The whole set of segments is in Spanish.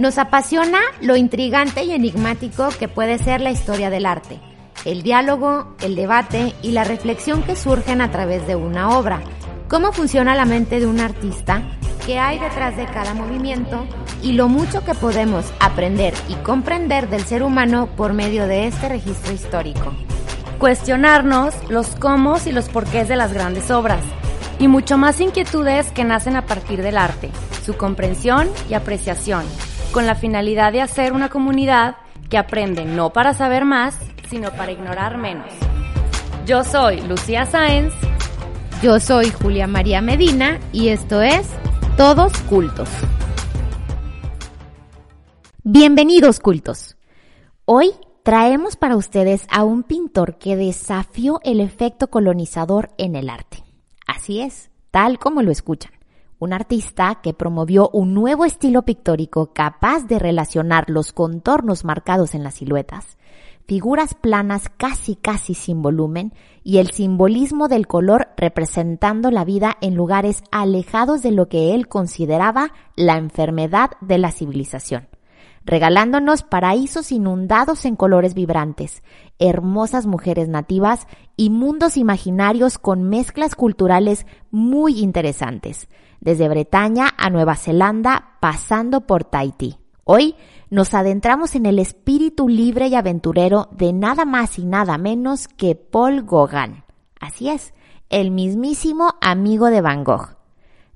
Nos apasiona lo intrigante y enigmático que puede ser la historia del arte, el diálogo, el debate y la reflexión que surgen a través de una obra, cómo funciona la mente de un artista, qué hay detrás de cada movimiento y lo mucho que podemos aprender y comprender del ser humano por medio de este registro histórico. Cuestionarnos los cómo y los porqués de las grandes obras y mucho más inquietudes que nacen a partir del arte, su comprensión y apreciación, con la finalidad de hacer una comunidad que aprende no para saber más, sino para ignorar menos. Yo soy Lucía Sáenz. Yo soy Julia María Medina y esto es Todos Cultos. Bienvenidos cultos. Hoy traemos para ustedes a un pintor que desafió el efecto colonizador en el arte. Así es, tal como lo escuchan. Un artista que promovió un nuevo estilo pictórico capaz de relacionar los contornos marcados en las siluetas, figuras planas casi casi sin volumen y el simbolismo del color representando la vida en lugares alejados de lo que él consideraba la enfermedad de la civilización regalándonos paraísos inundados en colores vibrantes, hermosas mujeres nativas y mundos imaginarios con mezclas culturales muy interesantes, desde Bretaña a Nueva Zelanda, pasando por Tahití. Hoy nos adentramos en el espíritu libre y aventurero de nada más y nada menos que Paul Gauguin. Así es, el mismísimo amigo de Van Gogh.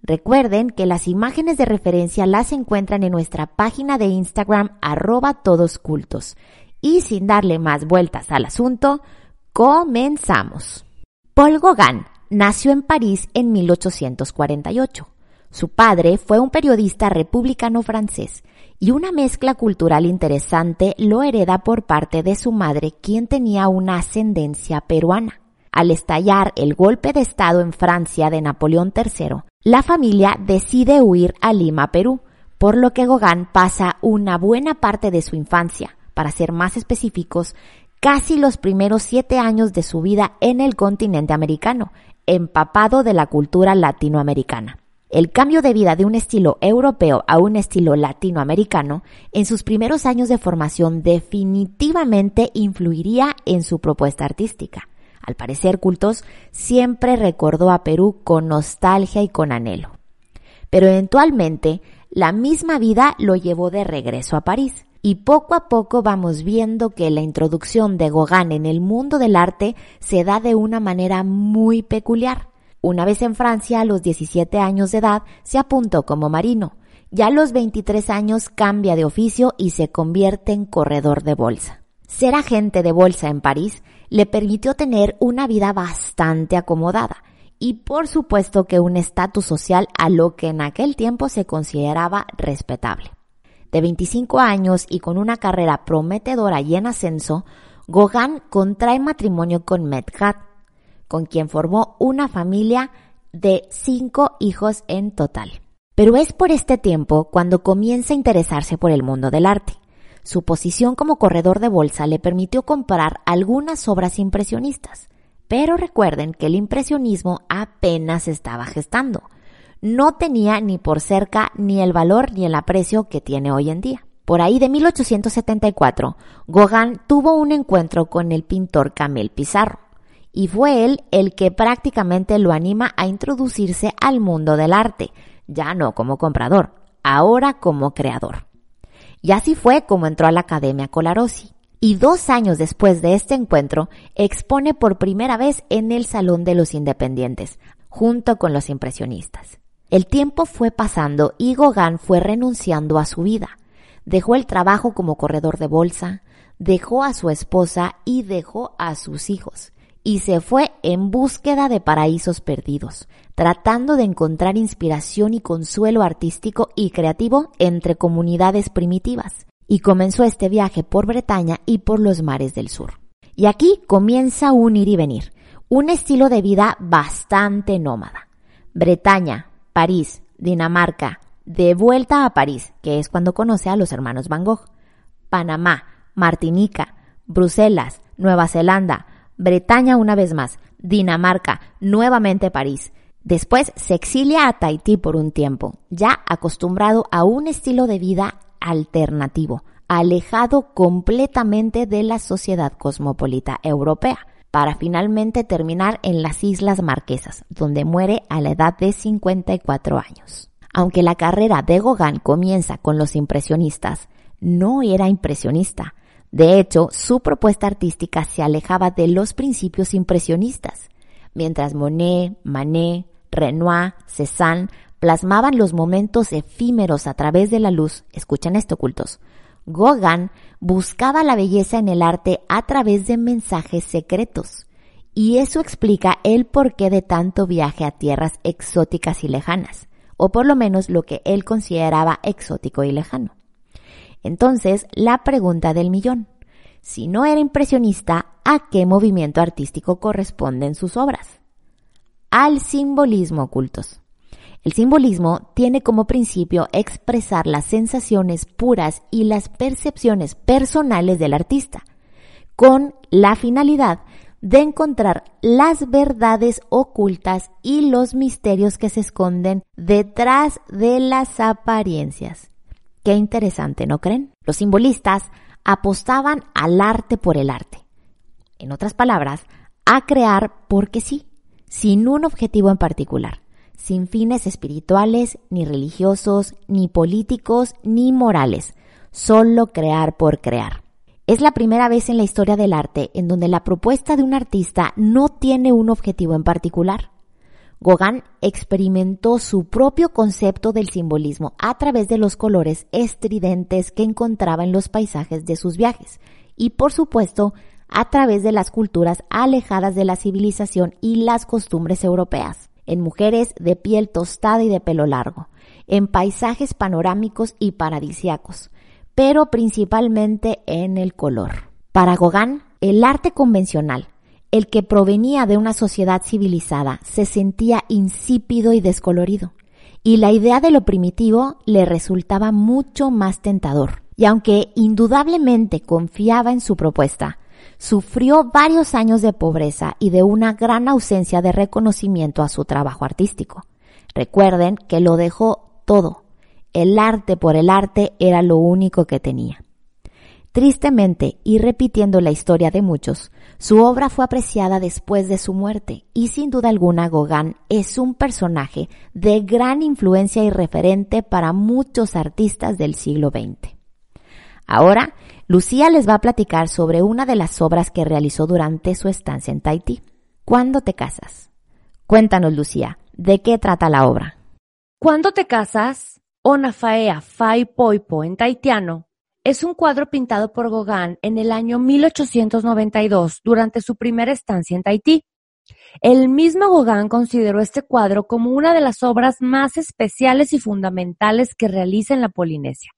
Recuerden que las imágenes de referencia las encuentran en nuestra página de Instagram arroba todoscultos. Y sin darle más vueltas al asunto, comenzamos. Paul Gauguin nació en París en 1848. Su padre fue un periodista republicano francés y una mezcla cultural interesante lo hereda por parte de su madre, quien tenía una ascendencia peruana. Al estallar el golpe de Estado en Francia de Napoleón III, la familia decide huir a Lima, Perú, por lo que Gauguin pasa una buena parte de su infancia, para ser más específicos, casi los primeros siete años de su vida en el continente americano, empapado de la cultura latinoamericana. El cambio de vida de un estilo europeo a un estilo latinoamericano en sus primeros años de formación definitivamente influiría en su propuesta artística al parecer cultos, siempre recordó a Perú con nostalgia y con anhelo. Pero eventualmente, la misma vida lo llevó de regreso a París. Y poco a poco vamos viendo que la introducción de Gauguin en el mundo del arte se da de una manera muy peculiar. Una vez en Francia, a los 17 años de edad, se apuntó como marino. Ya a los 23 años cambia de oficio y se convierte en corredor de bolsa. Ser agente de bolsa en París le permitió tener una vida bastante acomodada y por supuesto que un estatus social a lo que en aquel tiempo se consideraba respetable. De 25 años y con una carrera prometedora y en ascenso, Gauguin contrae matrimonio con Medgat, con quien formó una familia de cinco hijos en total. Pero es por este tiempo cuando comienza a interesarse por el mundo del arte. Su posición como corredor de bolsa le permitió comprar algunas obras impresionistas. Pero recuerden que el impresionismo apenas estaba gestando. No tenía ni por cerca ni el valor ni el aprecio que tiene hoy en día. Por ahí de 1874, Gauguin tuvo un encuentro con el pintor Camille Pizarro, y fue él el que prácticamente lo anima a introducirse al mundo del arte, ya no como comprador, ahora como creador. Y así fue como entró a la Academia Colarossi. Y dos años después de este encuentro, expone por primera vez en el Salón de los Independientes, junto con los impresionistas. El tiempo fue pasando y Gauguin fue renunciando a su vida. Dejó el trabajo como corredor de bolsa, dejó a su esposa y dejó a sus hijos y se fue en búsqueda de paraísos perdidos, tratando de encontrar inspiración y consuelo artístico y creativo entre comunidades primitivas. Y comenzó este viaje por Bretaña y por los mares del sur. Y aquí comienza un ir y venir, un estilo de vida bastante nómada. Bretaña, París, Dinamarca, de vuelta a París, que es cuando conoce a los hermanos Van Gogh, Panamá, Martinica, Bruselas, Nueva Zelanda, Bretaña una vez más, Dinamarca, nuevamente París. Después se exilia a Tahití por un tiempo, ya acostumbrado a un estilo de vida alternativo, alejado completamente de la sociedad cosmopolita europea, para finalmente terminar en las Islas Marquesas, donde muere a la edad de 54 años. Aunque la carrera de Gauguin comienza con los impresionistas, no era impresionista. De hecho, su propuesta artística se alejaba de los principios impresionistas, mientras Monet, Manet, Renoir, Cézanne plasmaban los momentos efímeros a través de la luz. Escuchen esto, cultos. Gauguin buscaba la belleza en el arte a través de mensajes secretos. Y eso explica el porqué de tanto viaje a tierras exóticas y lejanas, o por lo menos lo que él consideraba exótico y lejano. Entonces, la pregunta del millón. Si no era impresionista, ¿a qué movimiento artístico corresponden sus obras? Al simbolismo ocultos. El simbolismo tiene como principio expresar las sensaciones puras y las percepciones personales del artista, con la finalidad de encontrar las verdades ocultas y los misterios que se esconden detrás de las apariencias. Qué interesante, ¿no creen? Los simbolistas apostaban al arte por el arte. En otras palabras, a crear porque sí, sin un objetivo en particular sin fines espirituales, ni religiosos, ni políticos, ni morales, solo crear por crear. Es la primera vez en la historia del arte en donde la propuesta de un artista no tiene un objetivo en particular. Gauguin experimentó su propio concepto del simbolismo a través de los colores estridentes que encontraba en los paisajes de sus viajes y, por supuesto, a través de las culturas alejadas de la civilización y las costumbres europeas en mujeres de piel tostada y de pelo largo, en paisajes panorámicos y paradisiacos, pero principalmente en el color. Para Gauguin, el arte convencional, el que provenía de una sociedad civilizada, se sentía insípido y descolorido, y la idea de lo primitivo le resultaba mucho más tentador. Y aunque indudablemente confiaba en su propuesta, sufrió varios años de pobreza y de una gran ausencia de reconocimiento a su trabajo artístico. Recuerden que lo dejó todo. El arte por el arte era lo único que tenía. Tristemente, y repitiendo la historia de muchos, su obra fue apreciada después de su muerte, y sin duda alguna Gauguin es un personaje de gran influencia y referente para muchos artistas del siglo XX. Ahora Lucía les va a platicar sobre una de las obras que realizó durante su estancia en Tahití. ¿Cuándo te casas? Cuéntanos, Lucía, ¿de qué trata la obra? ¿Cuándo te casas? Onafaea Fai Poipo en taitiano es un cuadro pintado por Gauguin en el año 1892 durante su primera estancia en Tahití. El mismo Gauguin consideró este cuadro como una de las obras más especiales y fundamentales que realiza en la Polinesia.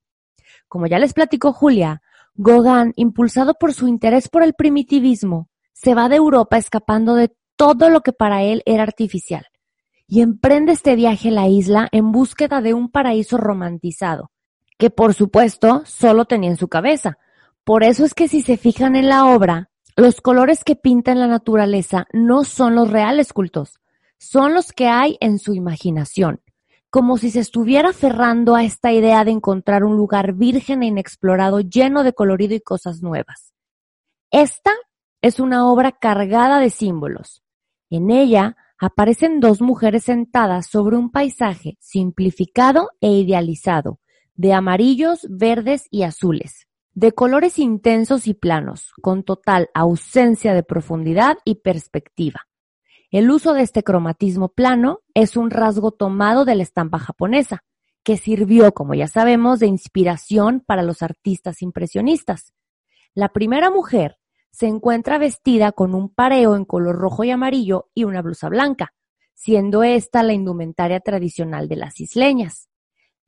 Como ya les platicó Julia, Gauguin, impulsado por su interés por el primitivismo, se va de Europa escapando de todo lo que para él era artificial y emprende este viaje a la isla en búsqueda de un paraíso romantizado, que por supuesto solo tenía en su cabeza. Por eso es que si se fijan en la obra, los colores que pinta en la naturaleza no son los reales cultos, son los que hay en su imaginación como si se estuviera aferrando a esta idea de encontrar un lugar virgen e inexplorado lleno de colorido y cosas nuevas. Esta es una obra cargada de símbolos. En ella aparecen dos mujeres sentadas sobre un paisaje simplificado e idealizado, de amarillos, verdes y azules, de colores intensos y planos, con total ausencia de profundidad y perspectiva. El uso de este cromatismo plano es un rasgo tomado de la estampa japonesa, que sirvió, como ya sabemos, de inspiración para los artistas impresionistas. La primera mujer se encuentra vestida con un pareo en color rojo y amarillo y una blusa blanca, siendo esta la indumentaria tradicional de las isleñas.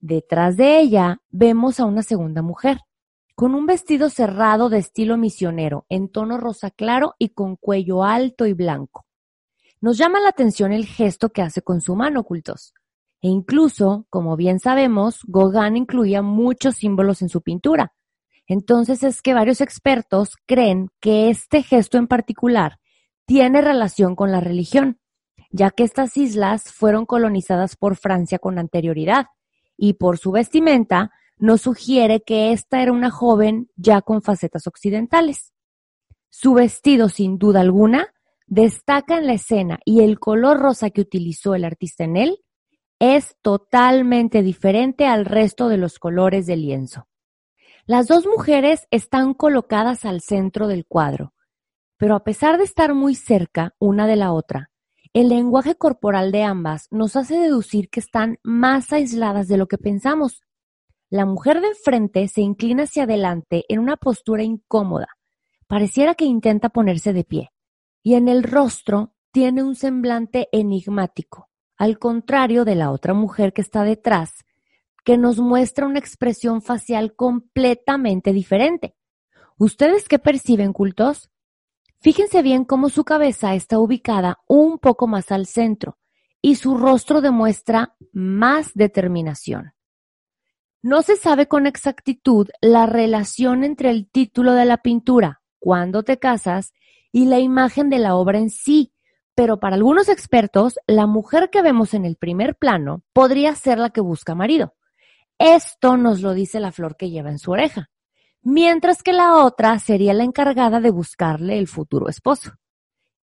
Detrás de ella vemos a una segunda mujer, con un vestido cerrado de estilo misionero, en tono rosa claro y con cuello alto y blanco. Nos llama la atención el gesto que hace con su mano ocultos. E incluso, como bien sabemos, Gauguin incluía muchos símbolos en su pintura. Entonces es que varios expertos creen que este gesto en particular tiene relación con la religión, ya que estas islas fueron colonizadas por Francia con anterioridad y por su vestimenta nos sugiere que esta era una joven ya con facetas occidentales. Su vestido, sin duda alguna, destaca en la escena y el color rosa que utilizó el artista en él es totalmente diferente al resto de los colores del lienzo. Las dos mujeres están colocadas al centro del cuadro, pero a pesar de estar muy cerca una de la otra, el lenguaje corporal de ambas nos hace deducir que están más aisladas de lo que pensamos. La mujer de enfrente se inclina hacia adelante en una postura incómoda, pareciera que intenta ponerse de pie, y en el rostro tiene un semblante enigmático, al contrario de la otra mujer que está detrás, que nos muestra una expresión facial completamente diferente. ¿Ustedes qué perciben, cultos? Fíjense bien cómo su cabeza está ubicada un poco más al centro y su rostro demuestra más determinación. No se sabe con exactitud la relación entre el título de la pintura, Cuando te casas, y la imagen de la obra en sí, pero para algunos expertos, la mujer que vemos en el primer plano podría ser la que busca marido. Esto nos lo dice la flor que lleva en su oreja, mientras que la otra sería la encargada de buscarle el futuro esposo,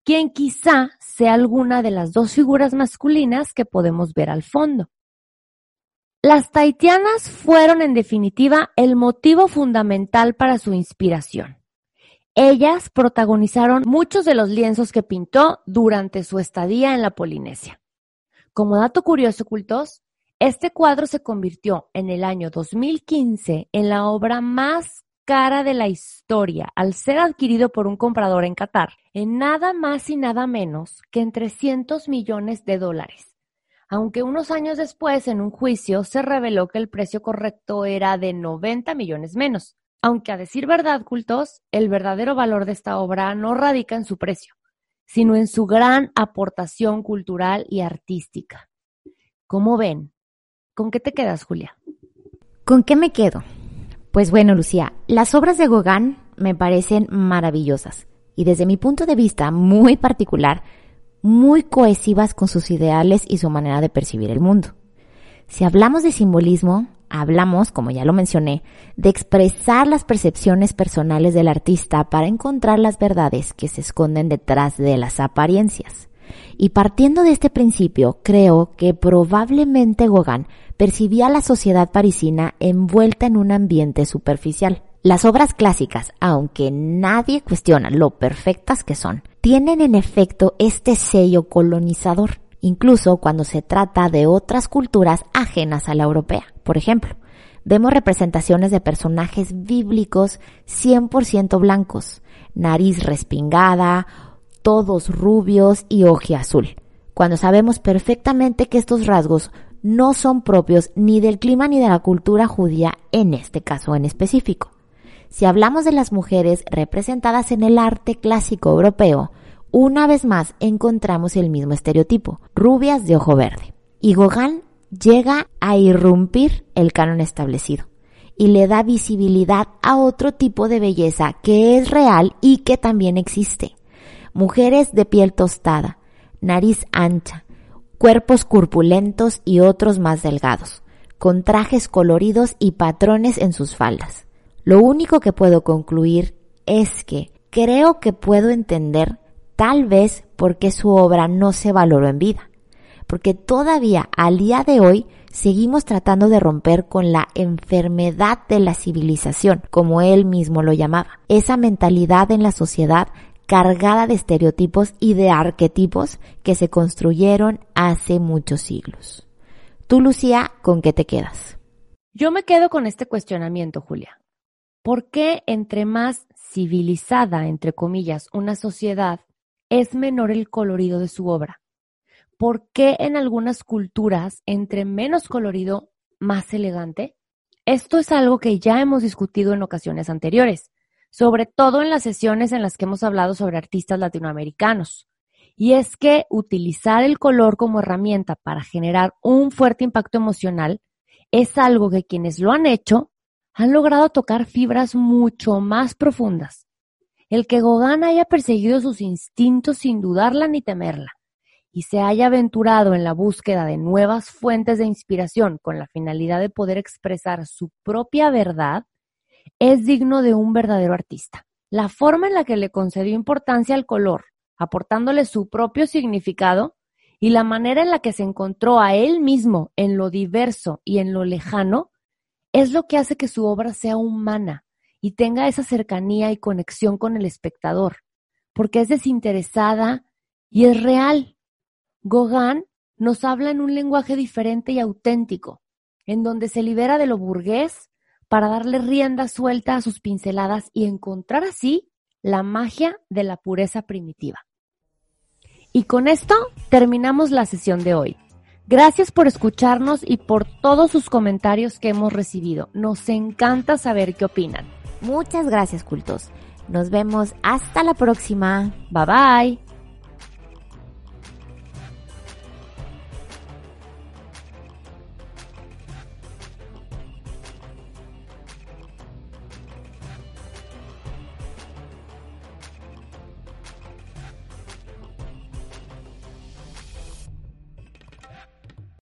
quien quizá sea alguna de las dos figuras masculinas que podemos ver al fondo. Las taitianas fueron en definitiva el motivo fundamental para su inspiración. Ellas protagonizaron muchos de los lienzos que pintó durante su estadía en la Polinesia. Como dato curioso, cultos, este cuadro se convirtió en el año 2015 en la obra más cara de la historia al ser adquirido por un comprador en Qatar en nada más y nada menos que en 300 millones de dólares aunque unos años después, en un juicio, se reveló que el precio correcto era de 90 millones menos. Aunque a decir verdad, cultos, el verdadero valor de esta obra no radica en su precio, sino en su gran aportación cultural y artística. ¿Cómo ven? ¿Con qué te quedas, Julia? ¿Con qué me quedo? Pues bueno, Lucía, las obras de Gauguin me parecen maravillosas y desde mi punto de vista muy particular, muy cohesivas con sus ideales y su manera de percibir el mundo. Si hablamos de simbolismo, hablamos, como ya lo mencioné, de expresar las percepciones personales del artista para encontrar las verdades que se esconden detrás de las apariencias. Y partiendo de este principio, creo que probablemente Gauguin percibía a la sociedad parisina envuelta en un ambiente superficial. Las obras clásicas, aunque nadie cuestiona lo perfectas que son, tienen en efecto este sello colonizador, incluso cuando se trata de otras culturas ajenas a la europea. Por ejemplo, vemos representaciones de personajes bíblicos 100% blancos, nariz respingada, todos rubios y azul, cuando sabemos perfectamente que estos rasgos no son propios ni del clima ni de la cultura judía en este caso en específico. Si hablamos de las mujeres representadas en el arte clásico europeo, una vez más encontramos el mismo estereotipo, rubias de ojo verde. Y Gauguin llega a irrumpir el canon establecido y le da visibilidad a otro tipo de belleza que es real y que también existe. Mujeres de piel tostada, nariz ancha, cuerpos corpulentos y otros más delgados, con trajes coloridos y patrones en sus faldas. Lo único que puedo concluir es que creo que puedo entender tal vez por qué su obra no se valoró en vida. Porque todavía al día de hoy seguimos tratando de romper con la enfermedad de la civilización, como él mismo lo llamaba. Esa mentalidad en la sociedad cargada de estereotipos y de arquetipos que se construyeron hace muchos siglos. Tú, Lucía, ¿con qué te quedas? Yo me quedo con este cuestionamiento, Julia. ¿Por qué entre más civilizada, entre comillas, una sociedad, es menor el colorido de su obra? ¿Por qué en algunas culturas, entre menos colorido, más elegante? Esto es algo que ya hemos discutido en ocasiones anteriores, sobre todo en las sesiones en las que hemos hablado sobre artistas latinoamericanos. Y es que utilizar el color como herramienta para generar un fuerte impacto emocional es algo que quienes lo han hecho han logrado tocar fibras mucho más profundas. El que Gauguin haya perseguido sus instintos sin dudarla ni temerla, y se haya aventurado en la búsqueda de nuevas fuentes de inspiración con la finalidad de poder expresar su propia verdad, es digno de un verdadero artista. La forma en la que le concedió importancia al color, aportándole su propio significado, y la manera en la que se encontró a él mismo en lo diverso y en lo lejano, es lo que hace que su obra sea humana y tenga esa cercanía y conexión con el espectador, porque es desinteresada y es real. Gauguin nos habla en un lenguaje diferente y auténtico, en donde se libera de lo burgués para darle rienda suelta a sus pinceladas y encontrar así la magia de la pureza primitiva. Y con esto terminamos la sesión de hoy. Gracias por escucharnos y por todos sus comentarios que hemos recibido. Nos encanta saber qué opinan. Muchas gracias, cultos. Nos vemos hasta la próxima. Bye bye.